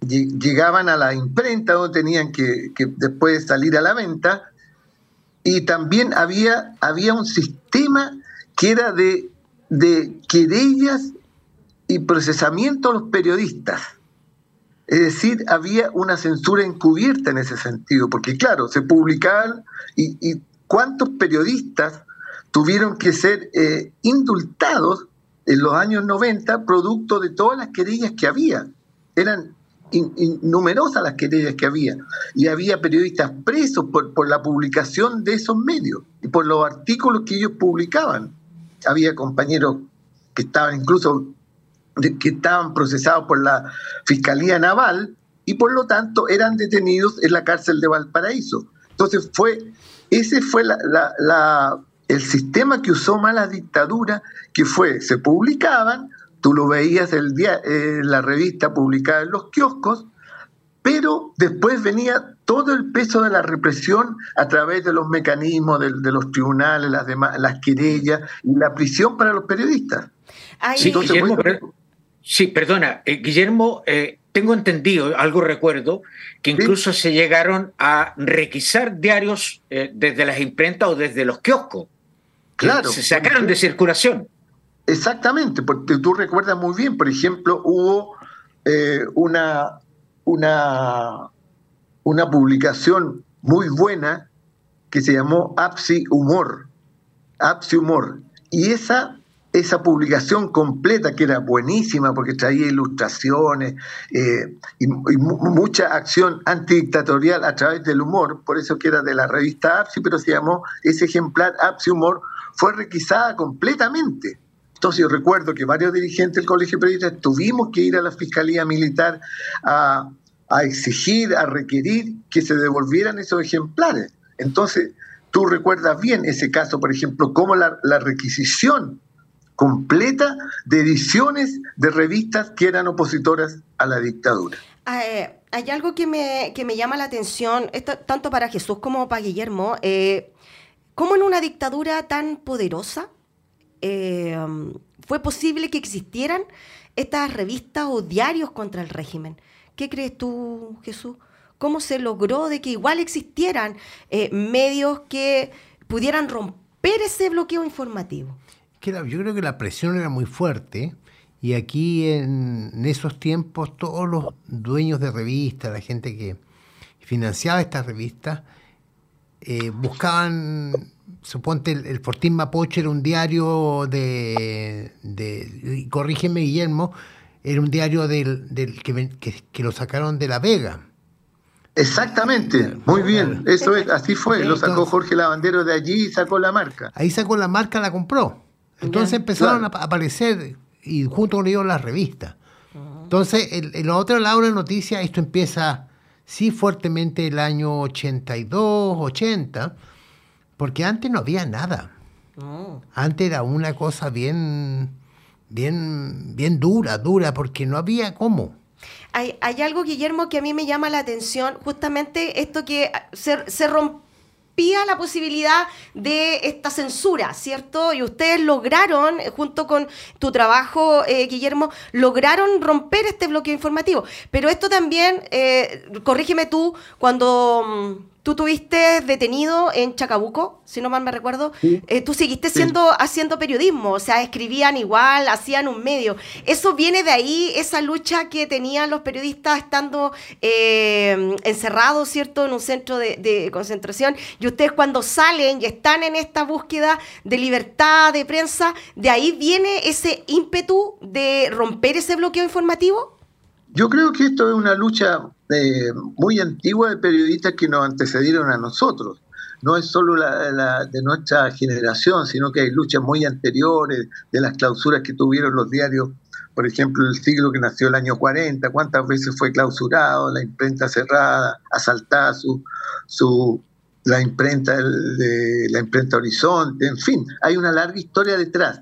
llegaban a la imprenta donde tenían que, que, después salir a la venta y también había, había un sistema que era de, de querellas y procesamiento a los periodistas. Es decir, había una censura encubierta en ese sentido, porque claro, se publicaban y, cuántos periodistas tuvieron que ser eh, indultados en los años 90 producto de todas las querellas que había. Eran numerosas las querellas que había. Y había periodistas presos por, por la publicación de esos medios y por los artículos que ellos publicaban había compañeros que estaban incluso que estaban procesados por la Fiscalía Naval y por lo tanto eran detenidos en la cárcel de Valparaíso. Entonces fue, ese fue el sistema que usó más la dictadura, que fue, se publicaban, tú lo veías el día, en la revista publicada en los kioscos, pero después venía todo el peso de la represión a través de los mecanismos de, los tribunales, las, demás, las querellas y la prisión para los periodistas. Sí, sí, perdona, eh, Guillermo, eh, tengo entendido, algo recuerdo, que incluso se llegaron a requisar diarios eh, desde las imprentas o desde los kioscos. Claro. Se sacaron de circulación. Exactamente, porque tú recuerdas muy bien, por ejemplo, hubo una, una, una publicación muy buena que se llamó Apsi Humor. Apsi Humor. Y esa esa publicación completa, que era buenísima porque traía ilustraciones eh, y, mucha acción antidictatorial a través del humor, por eso que era de la revista APSI, pero se llamó ese ejemplar APSI Humor, fue requisada completamente. Entonces yo recuerdo que varios dirigentes del Colegio de tuvimos que ir a la Fiscalía Militar a, exigir, a requerir que se devolvieran esos ejemplares. Entonces, tú recuerdas bien ese caso, por ejemplo, cómo la, requisición completa de ediciones de revistas que eran opositoras a la dictadura. Ah, eh, hay algo que me, que me, llama la atención, tanto para Jesús como para Guillermo. Eh, ¿Cómo en una dictadura tan poderosa eh, fue posible que existieran estas revistas o diarios contra el régimen? ¿Qué crees tú, Jesús? ¿Cómo se logró de que igual existieran medios que pudieran romper ese bloqueo informativo? yo creo que la presión era muy fuerte y aquí en, esos tiempos todos los dueños de revistas, la gente que financiaba estas revistas, eh, buscaban, suponte el, Fortín Mapoche era un diario de, corrígeme Guillermo, era un diario del, que, que, lo sacaron de La Vega. Exactamente, muy bien, eso es, así fue, lo sacó Jorge Lavandero de allí y sacó la marca. Ahí sacó la marca, la compró. Entonces empezaron a aparecer y junto con ellos las revistas. Entonces, en, el otro lado de la noticia, esto empieza sí fuertemente el año 82, 80, porque antes no había nada. Antes era una cosa bien, bien, bien dura, dura, porque no había cómo. Hay, hay, algo, Guillermo, que a mí me llama la atención, justamente esto que se, se rompió la posibilidad de esta censura, ¿cierto? Y ustedes lograron, eh, junto con tu trabajo, eh, Guillermo, lograron romper este bloqueo informativo. Pero esto también, eh, corrígeme tú, cuando mm, Tú tuviste detenido en Chacabuco, si no mal me recuerdo. Eh, tú seguiste siendo, haciendo periodismo, o sea, escribían igual, hacían un medio. ¿Eso viene de ahí, esa lucha que tenían los periodistas estando eh, encerrados, ¿cierto?, en un centro de, concentración. Y ustedes cuando salen y están en esta búsqueda de libertad de prensa, ¿de ahí viene ese ímpetu de romper ese bloqueo informativo? Yo creo que esto es una lucha eh, muy antigua de periodistas que nos antecedieron a nosotros. No es solo la, de nuestra generación, sino que hay luchas muy anteriores de las clausuras que tuvieron los diarios, por ejemplo, el siglo que nació el año 40, cuántas veces fue clausurado, la imprenta cerrada, asaltada su, su, la imprenta de la imprenta Horizonte, en fin, hay una larga historia detrás.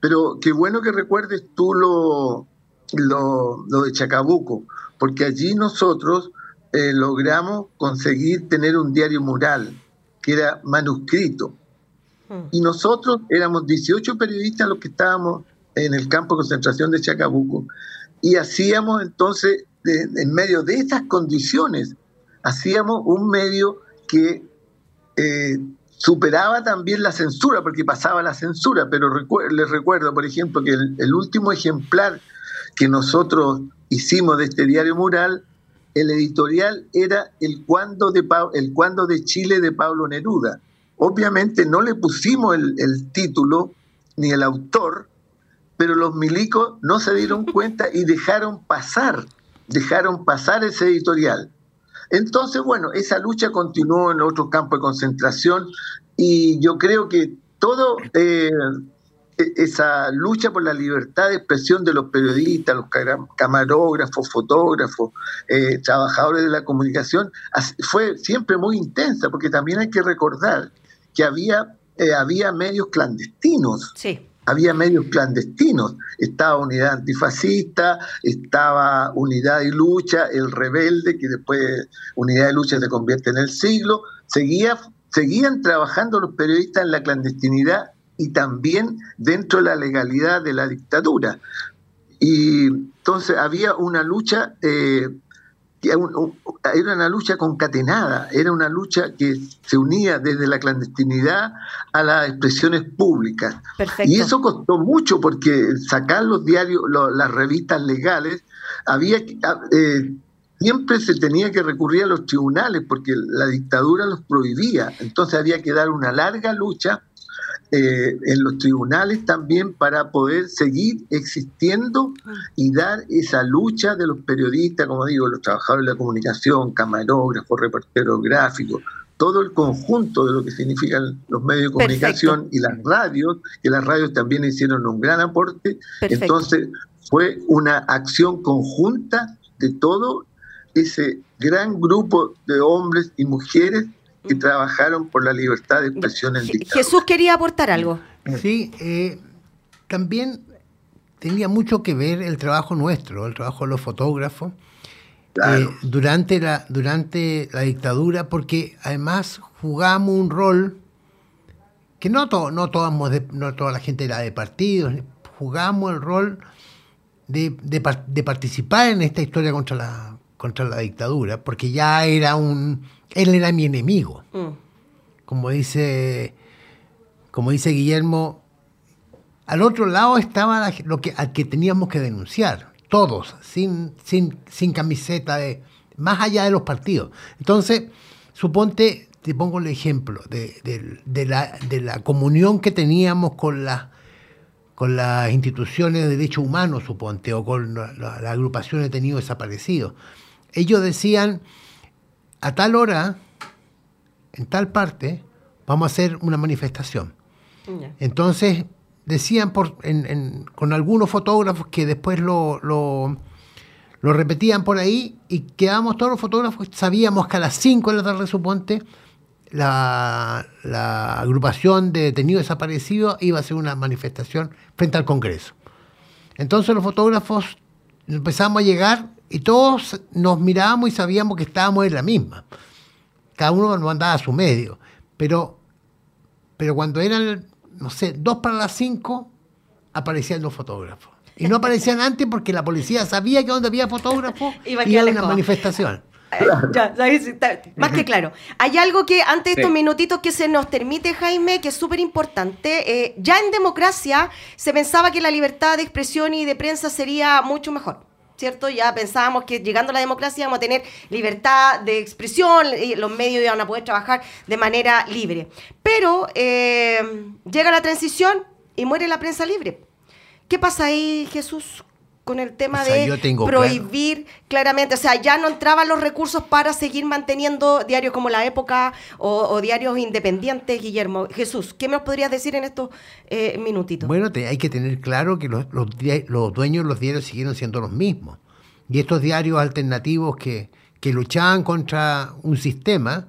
Pero qué bueno que recuerdes tú lo, lo, de Chacabuco, porque allí nosotros eh, logramos conseguir tener un diario mural, que era manuscrito. Hmm. Y nosotros éramos 18 periodistas los que estábamos en el campo de concentración de Chacabuco. Y hacíamos entonces, en medio de estas condiciones, hacíamos un medio que eh, superaba también la censura, porque pasaba la censura, pero les recuerdo, por ejemplo, que el último ejemplar que nosotros hicimos de este diario mural, el editorial era el cuando de, el cuando de Chile de Pablo Neruda. Obviamente no le pusimos el, el título ni el autor, pero los milicos no se dieron cuenta y dejaron pasar, dejaron pasar ese editorial. Entonces, bueno, esa lucha continuó en otros campos de concentración y yo creo que todo eh, esa lucha por la libertad de expresión de los periodistas, los camarógrafos, fotógrafos, eh, trabajadores de la comunicación, fue siempre muy intensa, porque también hay que recordar que había, eh, había medios clandestinos. Sí. había medios clandestinos. Estaba Unidad Antifascista, estaba Unidad y Lucha, el rebelde, que después Unidad y Lucha se convierte en el siglo. Seguía, seguían trabajando los periodistas en la clandestinidad y también dentro de la legalidad de la dictadura. Y entonces había una lucha eh, era una lucha concatenada, era una lucha que se unía desde la clandestinidad a las expresiones públicas. Y eso costó mucho porque sacar los diarios, las revistas legales, había eh, siempre se tenía que recurrir a los tribunales porque la dictadura los prohibía. Entonces había que dar una larga lucha eh, en los tribunales también para poder seguir existiendo y dar esa lucha de los periodistas, como digo, los trabajadores de la comunicación, camarógrafos, reporteros gráficos, todo el conjunto de lo que significan los medios de comunicación y las radios, que las radios también hicieron un gran aporte. Entonces fue una acción conjunta de todo ese gran grupo de hombres y mujeres que trabajaron por la libertad de expresión en dictadura. Jesús quería aportar algo. Sí, eh, también tenía mucho que ver el trabajo nuestro, el trabajo de los fotógrafos. Eh, durante, la, durante la dictadura, porque además jugamos un rol que no, no, no toda la gente era de partidos, jugamos el rol de, de, participar en esta historia contra la, contra la dictadura, porque ya era un, él era mi enemigo. Mm. Como dice, como dice Guillermo, al otro lado estaba lo que, al que teníamos que denunciar, todos, sin, sin, sin camiseta, de, más allá de los partidos. Entonces, suponte, te pongo el ejemplo de, la, de la, comunión que teníamos con, la, con las instituciones de derechos humanos, suponte, o con las la, agrupaciones de tenido desaparecidos. Ellos decían, a tal hora, en tal parte, vamos a hacer una manifestación. Entonces, decían por, con algunos fotógrafos que después lo, lo, repetían por ahí y quedamos todos los fotógrafos, sabíamos que a las 5 de la tarde, suponte, la, la agrupación de detenidos desaparecidos iba a hacer una manifestación frente al Congreso. Entonces los fotógrafos empezamos a llegar y todos nos mirábamos y sabíamos que estábamos en la misma. Cada uno nos andaba a su medio. Pero, pero cuando eran, no sé, dos para las cinco, aparecían los fotógrafos. Y no aparecían antes porque la policía sabía que donde había fotógrafos iba a una manifestación. Ya, más que claro. Hay algo que antes de estos minutitos que se nos permite, Jaime, que es súper importante. Eh, ya en democracia se pensaba que la libertad de expresión y de prensa sería mucho mejor. ¿Cierto? Ya pensábamos que llegando a la democracia íbamos a tener libertad de expresión, y los medios iban a poder trabajar de manera libre. Pero eh, llega la transición y muere la prensa libre. ¿Qué pasa ahí, Jesús? Con el tema de prohibir claramente, o sea, ya no entraban los recursos para seguir manteniendo diarios como La Época o, diarios independientes, Guillermo. Jesús, ¿qué me podrías decir en estos eh, minutitos? Bueno, hay que tener claro que los, los, dueños de los diarios siguieron siendo los mismos. Y estos diarios alternativos que, que luchaban contra un sistema,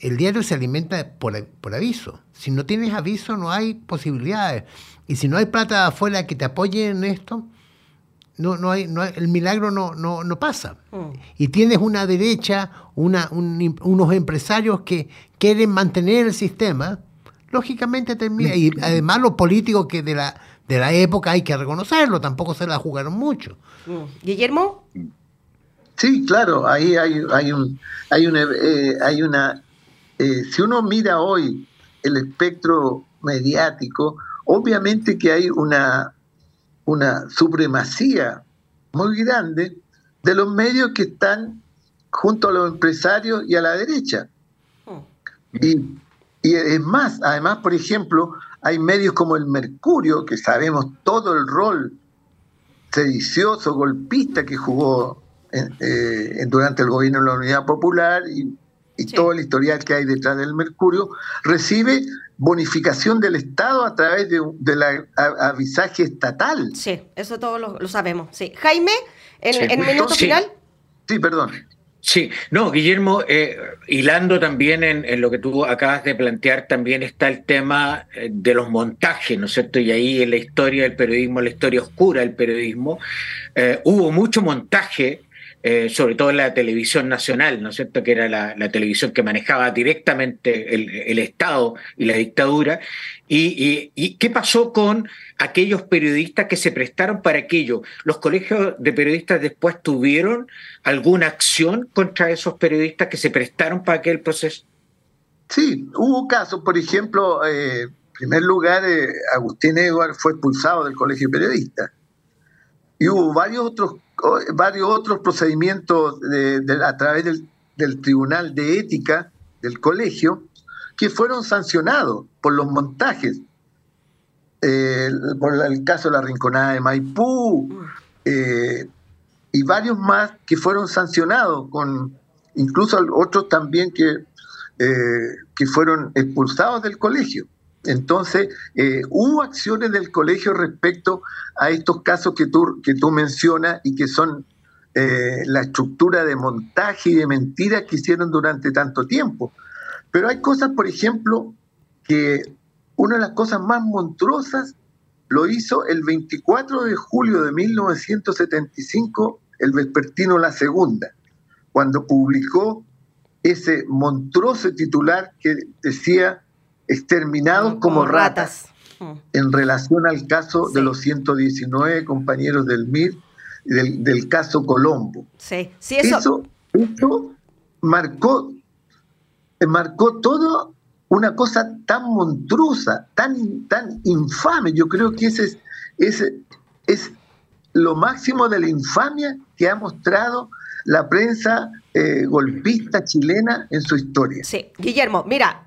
el diario se alimenta por, por, aviso. Si no tienes aviso, no hay posibilidades. Y si no hay plata afuera que te apoye en esto, no, no hay, no el milagro no, no, no pasa. Mm. Y tienes una derecha, una, unos empresarios que quieren mantener el sistema, lógicamente termina. Y además los políticos que de la, de la época hay que reconocerlo, tampoco se la jugaron mucho. Mm. Guillermo. Sí, claro, ahí hay, hay, un, hay una... Eh, hay una eh, si uno mira hoy el espectro mediático, obviamente que hay una, una supremacía muy grande de los medios que están junto a los empresarios y a la derecha. Hmm. Y, es más, además, por ejemplo, hay medios como el Mercurio, que sabemos todo el rol sedicioso, golpista que jugó eh, durante el gobierno de la Unidad Popular y, todo el historial que hay detrás del Mercurio, recibe bonificación del Estado a través de, del avisaje estatal. Sí, eso todos lo, sabemos. Sí. Jaime, en, el minuto final. Sí, perdón. Sí, no, Guillermo, eh, hilando también en, lo que tú acabas de plantear, también está el tema eh, de los montajes, ¿no es cierto? Y ahí en la historia del periodismo, la historia oscura del periodismo, eh, hubo mucho montaje eh, sobre todo en la televisión nacional, ¿no es cierto?, que era la, televisión que manejaba directamente el, Estado y la dictadura. Y, qué pasó con aquellos periodistas que se prestaron para aquello? ¿Los colegios de periodistas después tuvieron alguna acción contra esos periodistas que se prestaron para aquel proceso? Sí, hubo casos, por ejemplo, eh, en primer lugar, eh, Agustín Edward fue expulsado del colegio de periodistas. Y hubo varios otros varios otros procedimientos a través del, Tribunal de Ética del colegio que fueron sancionados por los montajes. Eh, por el caso de la Rinconada de Maipú eh, y varios más que fueron sancionados, con incluso otros también que, eh, que fueron expulsados del colegio. Entonces, eh, hubo acciones del colegio respecto a estos casos que tú, que tú mencionas y que son eh, la estructura de montaje y de mentiras que hicieron durante tanto tiempo. Pero hay cosas, por ejemplo, que una de las cosas más monstruosas lo hizo el 24 de julio de 1975 el vespertino La Segunda, cuando publicó ese monstruoso titular que decía exterminados como, ratas, mm. en relación al caso de los 119 compañeros del MIR del, del caso Colombo. Sí, sí, eso. Eso, marcó, marcó todo una cosa tan monstruosa, tan, tan infame. Yo creo que ese es, ese es lo máximo de la infamia que ha mostrado la prensa eh, golpista chilena en su historia. Sí, Guillermo, mira,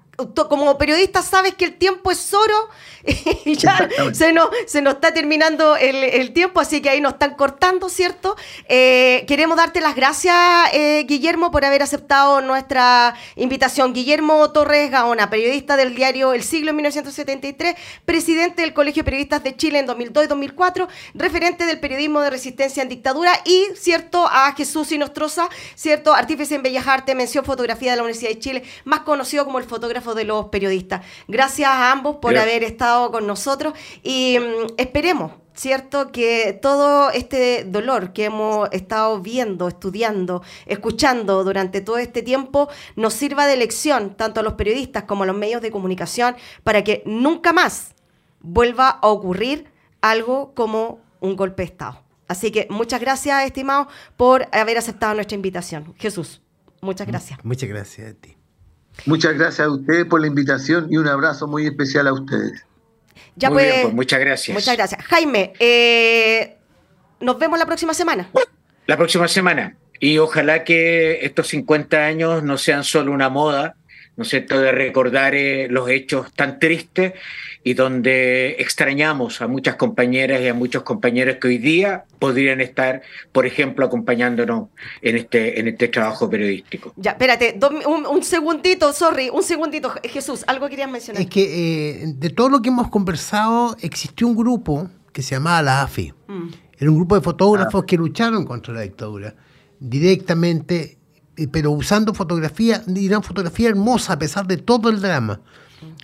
como periodista sabes que el tiempo es oro y ya se nos, se nos está terminando el, tiempo, así que ahí nos están cortando, ¿cierto? Eh, queremos darte las gracias, eh, Guillermo, por haber aceptado nuestra invitación. Guillermo Torres Gaona, periodista del diario El Siglo en 1973, presidente del Colegio de Periodistas de Chile en 2002 y 2004, referente del periodismo de resistencia en dictadura y, ¿cierto?, a Jesús Inostroza, ¿cierto?, artífice en Bellas Artes, mención fotografía de la Universidad de Chile, más conocido como el fotógrafo de los periodistas. Gracias a ambos por haber estado con nosotros y mm, esperemos. ¿Cierto? Que todo este dolor que hemos estado viendo, estudiando, escuchando durante todo este tiempo nos sirva de lección tanto a los periodistas como a los medios de comunicación para que nunca más vuelva a ocurrir algo como un golpe de Estado. Así que muchas gracias, estimados, por haber aceptado nuestra invitación. Jesús, muchas gracias. Muchas gracias a ti. Muchas gracias a ustedes por la invitación y un abrazo muy especial a ustedes. Ya muy pues, muchas gracias. Muchas gracias. Jaime, eh, nos vemos la próxima semana. La próxima semana. Y ojalá que estos 50 años no sean solo una moda, ¿no es cierto?, de recordar eh, los hechos tan tristes y donde extrañamos a muchas compañeras y a muchos compañeros que hoy día podrían estar, por ejemplo, acompañándonos en este, en este trabajo periodístico. Ya, espérate, un, segundito, sorry, un segundito, Jesús, algo querías mencionar. Es que eh, de todo lo que hemos conversado, existió un grupo que se llamaba la AFI. Mm. Era un grupo de fotógrafos ah. que lucharon contra la dictadura directamente, eh, pero usando fotografía, una fotografía hermosa a pesar de todo el drama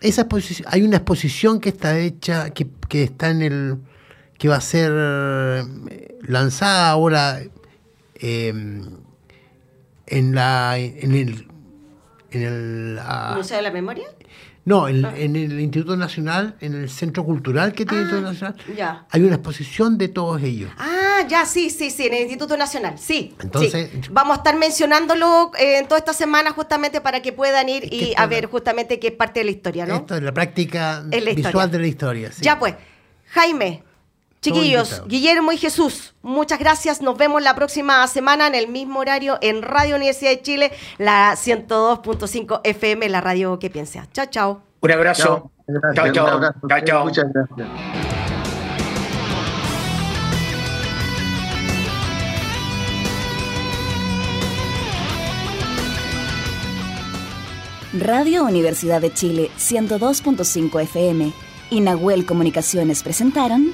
esa hay una exposición que está hecha, que, está en el. que va a ser eh, lanzada ahora em, en la. en el. En el ¿Museo de la Memoria? No, en, el Instituto Nacional, en el Centro Cultural que tiene el Instituto ah, Nacional, hay una exposición de todos ellos. Ah, ya, sí, sí, sí, en el Instituto Nacional, sí. Entonces, vamos a estar mencionándolo eh, en toda esta semana justamente para que puedan ir y a ver justamente qué es parte de la historia, ¿no? Esto es la práctica visual de la historia. Sí. Ya pues, Jaime, Chiquillos, Guillermo y Jesús, muchas gracias. Nos vemos la próxima semana en el mismo horario en Radio Universidad de Chile, la 102.5 FM, la radio que piensa. Chao, chao. Un abrazo. Chao, chao. Chao, chao. Muchas gracias. Radio Universidad de Chile 102.5 FM y Nahuel Comunicaciones presentaron